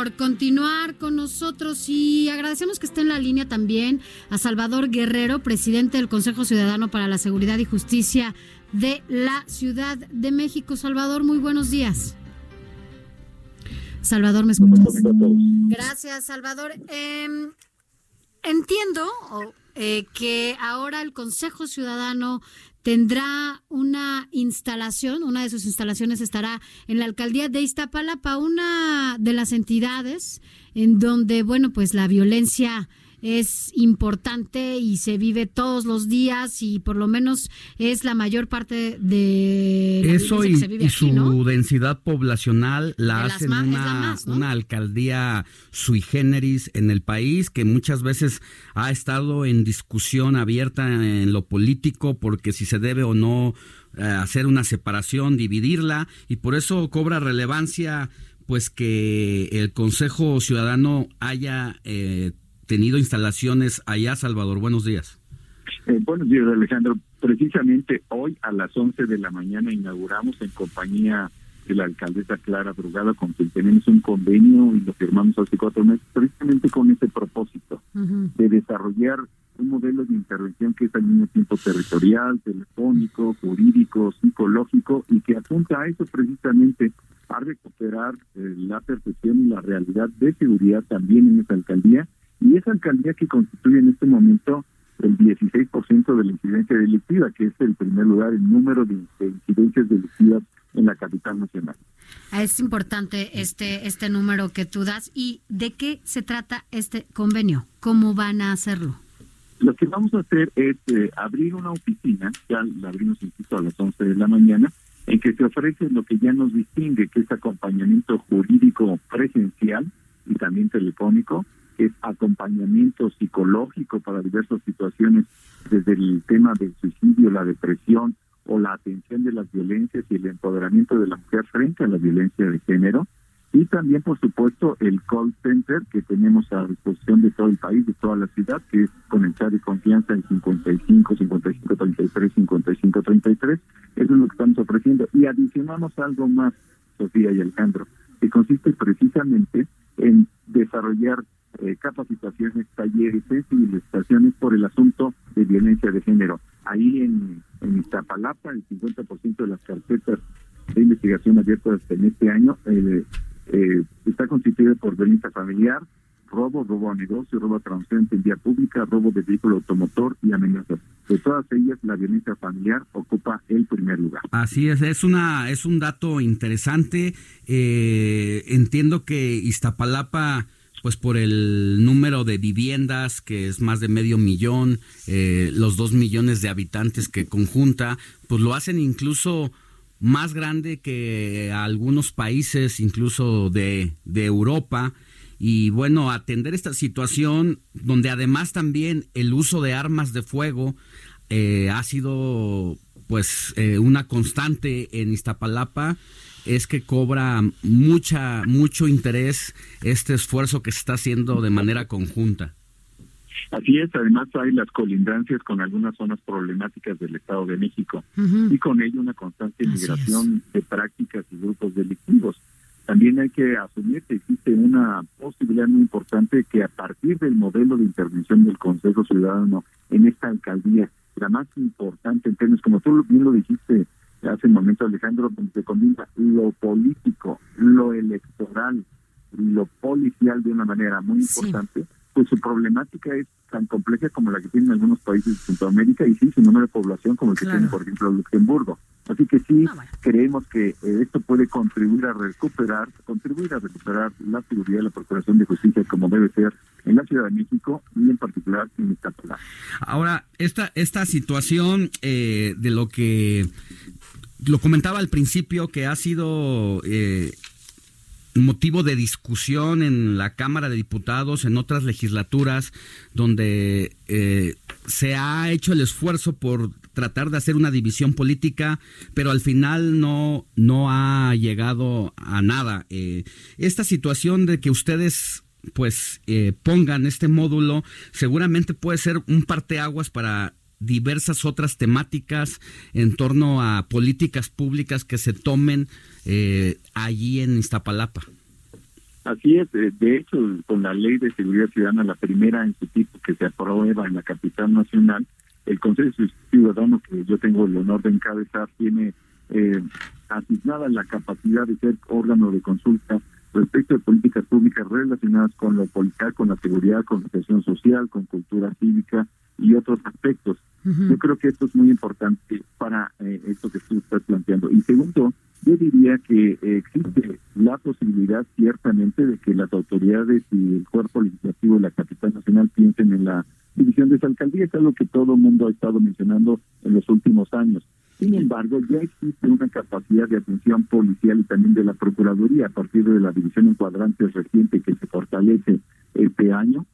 Por continuar con nosotros y agradecemos que esté en la línea también a Salvador Guerrero, presidente del Consejo Ciudadano para la Seguridad y Justicia de la Ciudad de México. Salvador, muy buenos días. Salvador, ¿me escuchas? Gracias, Salvador. Em, entiendo eh, que ahora el Consejo Ciudadano tendrá una instalación, una de sus instalaciones estará en la alcaldía de Iztapalapa, una de las entidades en donde, bueno, pues la violencia es importante y se vive todos los días y por lo menos es la mayor parte de eso y, su densidad poblacional la hacen una, una alcaldía sui generis en el país que muchas veces ha estado en discusión abierta en lo político porque si se debe o no eh, hacer una separación, dividirla y por eso cobra relevancia pues que el Consejo Ciudadano haya eh, tenido instalaciones allá, Salvador. Buenos días. Eh, buenos días, Alejandro. Precisamente hoy a las 11 de la mañana inauguramos en compañía de la alcaldesa Clara Brugada, con quien tenemos un convenio y lo firmamos hace cuatro meses, precisamente con ese propósito de desarrollar un modelo de intervención que es al mismo tiempo territorial, telefónico, jurídico, psicológico y que apunta a eso precisamente a recuperar eh, la percepción y la realidad de seguridad también en esa alcaldía y esa alcaldía que constituye en este momento el 16% de la incidencia delictiva, que es el primer lugar en número de, incidencias delictivas en la capital nacional. Es importante este este número que tú das y de qué se trata este convenio, cómo van a hacerlo. Lo que vamos a hacer es eh, abrir una oficina, ya la abrimos insisto a las 11 de la mañana, en que se ofrece lo que ya nos distingue, que es acompañamiento jurídico presencial y también telefónico, es acompañamiento psicológico para diversas situaciones, desde el tema del suicidio, la depresión o la atención de las violencias y el empoderamiento de la mujer frente a la violencia de género. Y también, por supuesto, el call center que tenemos a disposición de todo el país, de toda la ciudad, que es con el chat de confianza en 55, 55, 33, 55, 33. Eso es lo que estamos ofreciendo. Y adicionamos algo más, Sofía y Alejandro, que consiste precisamente en desarrollar eh, capacitaciones, talleres, sensibilizaciones por el asunto de violencia de género. Ahí en, en Iztapalapa, el 50% de las carpetas de investigación abiertas en este año eh, eh, está constituido por violencia familiar, robo, robo a negocio, robo a transeúnte en vía pública, robo de vehículo automotor y amenazas. De todas ellas, la violencia familiar ocupa el primer lugar. Así es, es una es un dato interesante. entiendo que Iztapalapa pues por el número de viviendas, que es más de medio millón, eh, los dos millones de habitantes que conjunta, pues lo hacen incluso más grande que algunos países, incluso de, de Europa. Y bueno, atender esta situación donde además también el uso de armas de fuego eh, ha sido pues eh, una constante en Iztapalapa es que cobra mucha mucho interés este esfuerzo que se está haciendo de manera conjunta. Así es, además hay las colindancias con algunas zonas problemáticas del Estado de México y con ello una constante migración de prácticas y grupos delictivos. También hay que asumir que existe una posibilidad muy importante que a partir del modelo de intervención del Consejo Ciudadano en esta alcaldía, la más importante en términos, como tú bien lo dijiste, hace un momento Alejandro, donde se combina lo político, lo electoral y lo policial de una manera muy importante, pues su problemática es tan compleja como la que tienen algunos países de Centroamérica y sí su número de población como el que tiene, por ejemplo, Luxemburgo. Así que sí, ah, creemos que eh, esto puede contribuir a recuperar, contribuir a recuperar la seguridad y la procuración de justicia como debe ser en la Ciudad de México y en particular en Iztapalapa. Ahora, esta, esta situación eh, de lo que lo comentaba al principio que ha sido eh, motivo de discusión en la Cámara de Diputados, en otras legislaturas, donde eh, se ha hecho el esfuerzo por tratar de hacer una división política, pero al final no, no ha llegado a nada. Eh, esta situación de que ustedes pues eh, pongan este módulo seguramente puede ser un parteaguas para diversas otras temáticas en torno a políticas públicas que se tomen eh, allí en Iztapalapa. Así es, de hecho, con la ley de seguridad ciudadana, la primera en su tipo que se aprueba en la capital nacional, el Consejo Ciudadano, que yo tengo el honor de encabezar, tiene eh, asignada la capacidad de ser órgano de consulta respecto de políticas públicas relacionadas con lo policial, con la seguridad, con la social, con cultura cívica y otros aspectos. Yo creo que esto es muy importante para eh, esto que tú estás planteando. Y segundo, yo diría que existe la posibilidad ciertamente de que las autoridades y el cuerpo legislativo de la capital nacional piensen en la división de esa alcaldía, es algo que todo el mundo ha estado mencionando en los últimos años. Sin embargo, ya existe una capacidad de atención policial y también de la Procuraduría a partir de la división en cuadrantes reciente que se fortalece este año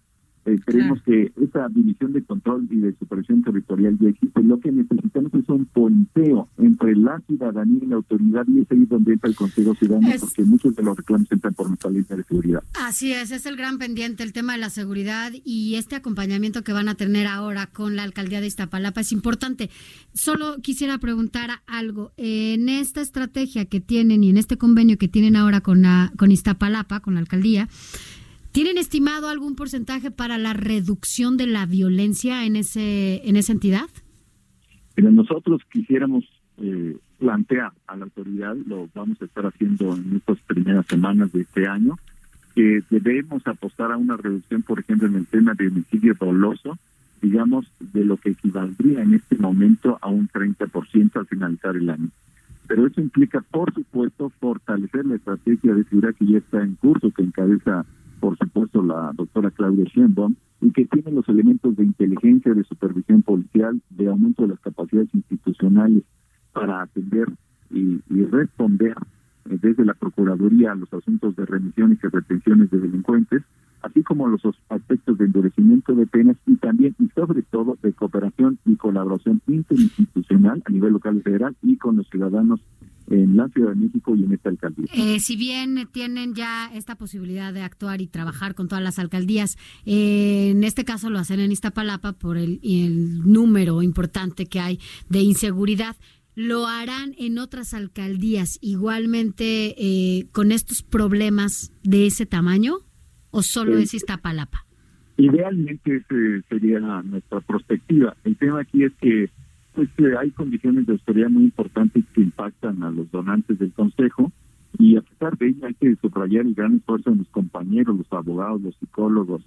eh, creemos que esa división de control y de supervisión territorial ya existe. Lo que necesitamos es un puenteo entre la ciudadanía y la autoridad y es ahí donde entra el Consejo Ciudadano porque muchos de los reclamos entran por nuestra línea de seguridad. Así es, es el gran pendiente el tema de la seguridad y este acompañamiento que van a tener ahora con la alcaldía de Iztapalapa es importante. Solo quisiera preguntar algo. En esta estrategia que tienen y en este convenio que tienen ahora con, la, con Iztapalapa, con la alcaldía, ¿Tienen estimado algún porcentaje para la reducción de la violencia en ese en esa entidad? Pero nosotros quisiéramos eh, plantear a la autoridad, lo vamos a estar haciendo en estas primeras semanas de este año, que debemos apostar a una reducción, por ejemplo, en el tema de homicidio doloso, digamos, de lo que equivaldría en este momento a un 30% al finalizar el año. Pero eso implica, por supuesto, fortalecer la estrategia de seguridad que ya está en curso, que encabeza por supuesto la doctora Claudia Sheinbaum, y que tiene los elementos de inteligencia, de supervisión policial, de aumento de las capacidades institucionales para atender y, responder eh, desde la Procuraduría a los asuntos de remisiones y retenciones de delincuentes, así como los aspectos de endurecimiento de penas y también y sobre todo de cooperación y colaboración interinstitucional a nivel local y federal y con los ciudadanos en la Ciudad de México y en esta alcaldía. Eh, si bien tienen ya esta posibilidad de actuar y trabajar con todas las alcaldías, eh, en este caso lo hacen en Iztapalapa por el, número importante que hay de inseguridad. ¿Lo harán en otras alcaldías igualmente eh, con estos problemas de ese tamaño o solo es Iztapalapa? Idealmente esa sería nuestra perspectiva. El tema aquí es que pues hay condiciones de autoridad muy importantes que impactan a los donantes del Consejo y a pesar de ello hay que subrayar el gran esfuerzo de mis compañeros, los abogados, los psicólogos,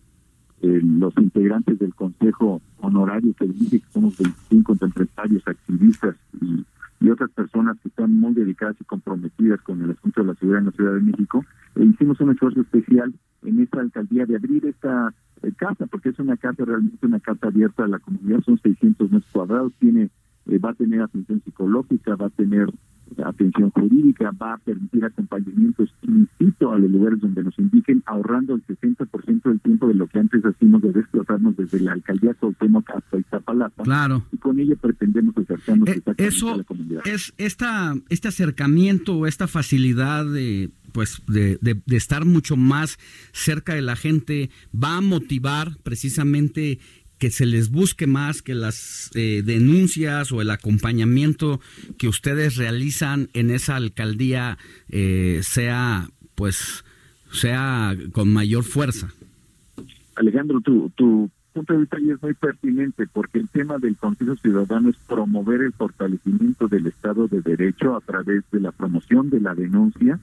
eh, los integrantes del Consejo Honorario que dije que somos 25 empresarios, activistas y, otras personas que están muy dedicadas y comprometidas con el asunto de la seguridad en la Ciudad de México. E hicimos un esfuerzo especial en esta alcaldía de abrir esta eh, casa, porque es una casa realmente una casa abierta a la comunidad, son 600 metros cuadrados, tiene eh, va a tener atención psicológica, va a tener atención jurídica, va a permitir acompañamiento explícito a los lugares donde nos indiquen, ahorrando el 60% del tiempo de lo que antes hacíamos de desplazarnos desde la alcaldía Cuauhtémoc hasta Iztapalapa. Claro. Y con ello pretendemos acercarnos eh, eso a la comunidad. Es esta, este acercamiento o esta facilidad de pues de, de, estar mucho más cerca de la gente va a motivar precisamente que se les busque más, que las eh, denuncias o el acompañamiento que ustedes realizan en esa alcaldía eh, sea, pues, sea con mayor fuerza. Alejandro, tu, tu punto de vista es muy pertinente porque el tema del Consejo Ciudadano es promover el fortalecimiento del Estado de Derecho a través de la promoción de la denuncia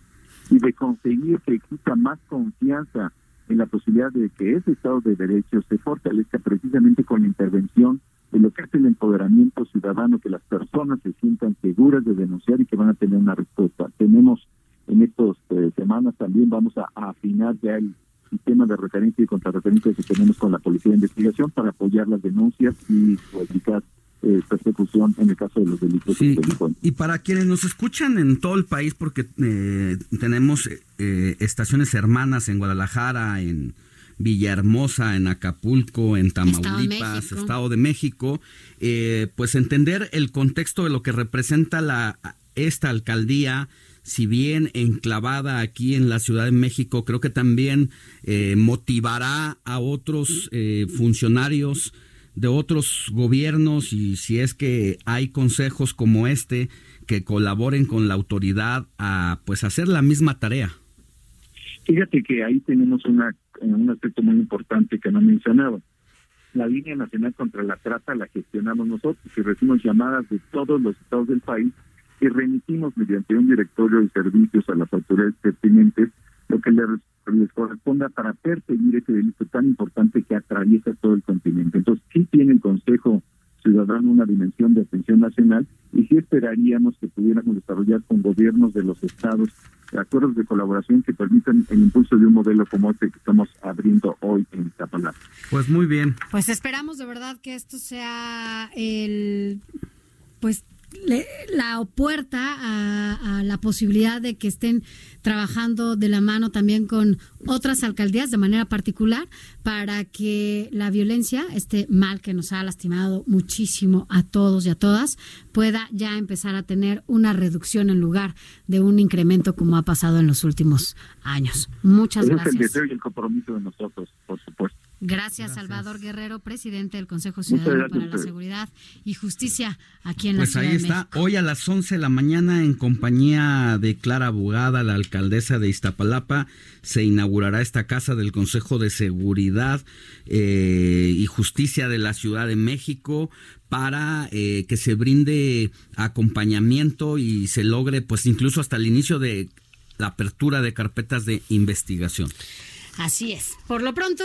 y de conseguir que exista más confianza en la posibilidad de que ese Estado de Derecho se fortalezca precisamente con la intervención de lo que es el empoderamiento ciudadano, que las personas se sientan seguras de denunciar y que van a tener una respuesta. Tenemos en estas eh, semanas también vamos a, afinar ya el sistema de referencia y contrarreferencia que tenemos con la Policía de Investigación para apoyar las denuncias y su eficaz eh, persecución en el caso de los delitos. Sí, y, para quienes nos escuchan en todo el país, porque eh, tenemos eh, estaciones hermanas en Guadalajara, en Villahermosa, en Acapulco, en Tamaulipas, Estado de México, pues entender el contexto de lo que representa la esta alcaldía, si bien enclavada aquí en la Ciudad de México, creo que también motivará a otros funcionarios de otros gobiernos y si es que hay consejos como este que colaboren con la autoridad a pues hacer la misma tarea. Fíjate que ahí tenemos una, un aspecto muy importante que no mencionaba. La línea nacional contra la trata la gestionamos nosotros y recibimos llamadas de todos los estados del país y remitimos mediante un directorio de servicios a las autoridades pertinentes lo que les les corresponda para perseguir ese delito tan importante que atraviesa todo el continente. Entonces, sí tiene el Consejo Ciudadano una dimensión de atención nacional y sí esperaríamos que pudiéramos desarrollar con gobiernos de los estados acuerdos de colaboración que permitan el impulso de un modelo como este que estamos abriendo hoy en Iztapalapa. Pues muy bien. Pues esperamos de verdad que esto sea el pues la puerta a, la posibilidad de que estén trabajando de la mano también con otras alcaldías de manera particular para que la violencia, este mal que nos ha lastimado muchísimo a todos y a todas, pueda ya empezar a tener una reducción en lugar de un incremento como ha pasado en los últimos años. Muchas gracias. Es el deseo y el compromiso de nosotros, por supuesto. Gracias, Salvador Guerrero, presidente del Consejo Ciudadano para la Seguridad y Justicia aquí en la pues Ciudad ahí está. Hoy a las 11 de la mañana, en compañía de Clara Abogada, la alcaldesa de Iztapalapa, se inaugurará esta casa del Consejo de Seguridad eh, y Justicia de la Ciudad de México para eh, que se brinde acompañamiento y se logre, pues incluso hasta el inicio de la apertura de carpetas de investigación. Así es. Por lo pronto,